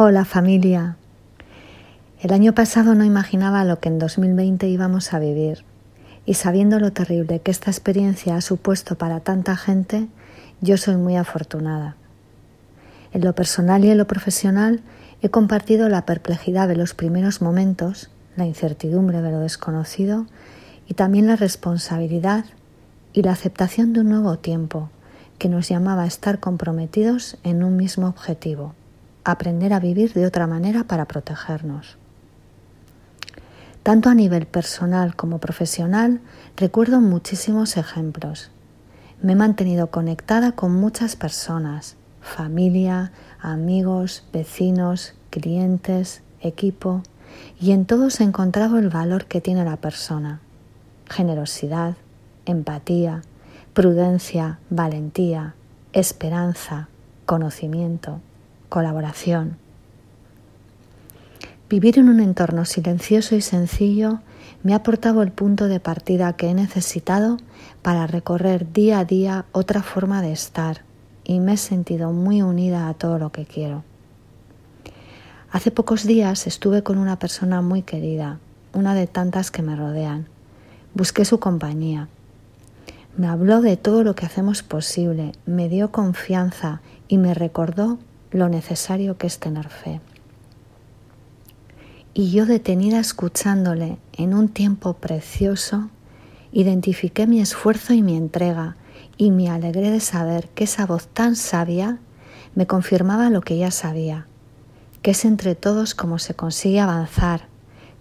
Hola familia. El año pasado no imaginaba lo que en 2020 íbamos a vivir y sabiendo lo terrible que esta experiencia ha supuesto para tanta gente, yo soy muy afortunada. En lo personal y en lo profesional he compartido la perplejidad de los primeros momentos, la incertidumbre de lo desconocido y también la responsabilidad y la aceptación de un nuevo tiempo que nos llamaba a estar comprometidos en un mismo objetivo, aprender a vivir de otra manera para protegernos. Tanto a nivel personal como profesional, recuerdo muchísimos ejemplos. Me he mantenido conectada con muchas personas, familia, amigos, vecinos, clientes, equipo, y en todos he encontrado el valor que tiene la persona. Generosidad, empatía, prudencia, valentía, esperanza, conocimiento, colaboración. Vivir en un entorno silencioso y sencillo me ha aportado el punto de partida que he necesitado para recorrer día a día otra forma de estar y me he sentido muy unida a todo lo que quiero. Hace pocos días estuve con una persona muy querida, una de tantas que me rodean. Busqué su compañía. Me habló de todo lo que hacemos posible, me dio confianza y me recordó lo necesario que es tener fe. Y yo detenida escuchándole en un tiempo precioso, identifiqué mi esfuerzo y mi entrega y me alegré de saber que esa voz tan sabia me confirmaba lo que ya sabía, que es entre todos como se consigue avanzar,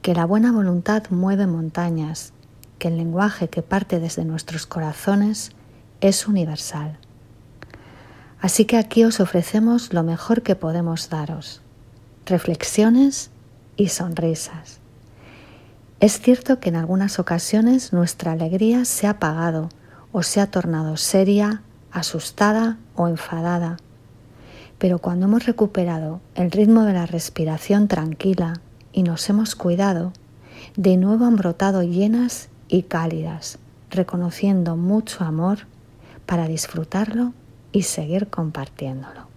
que la buena voluntad mueve montañas, que el lenguaje que parte desde nuestros corazones es universal. Así que aquí os ofrecemos lo mejor que podemos daros, reflexiones y sonrisas. Es cierto que en algunas ocasiones nuestra alegría se ha apagado o se ha tornado seria, asustada o enfadada, pero cuando hemos recuperado el ritmo de la respiración tranquila y nos hemos cuidado, de nuevo han brotado llenas y cálidas, reconociendo mucho amor para disfrutarlo y seguir compartiéndolo.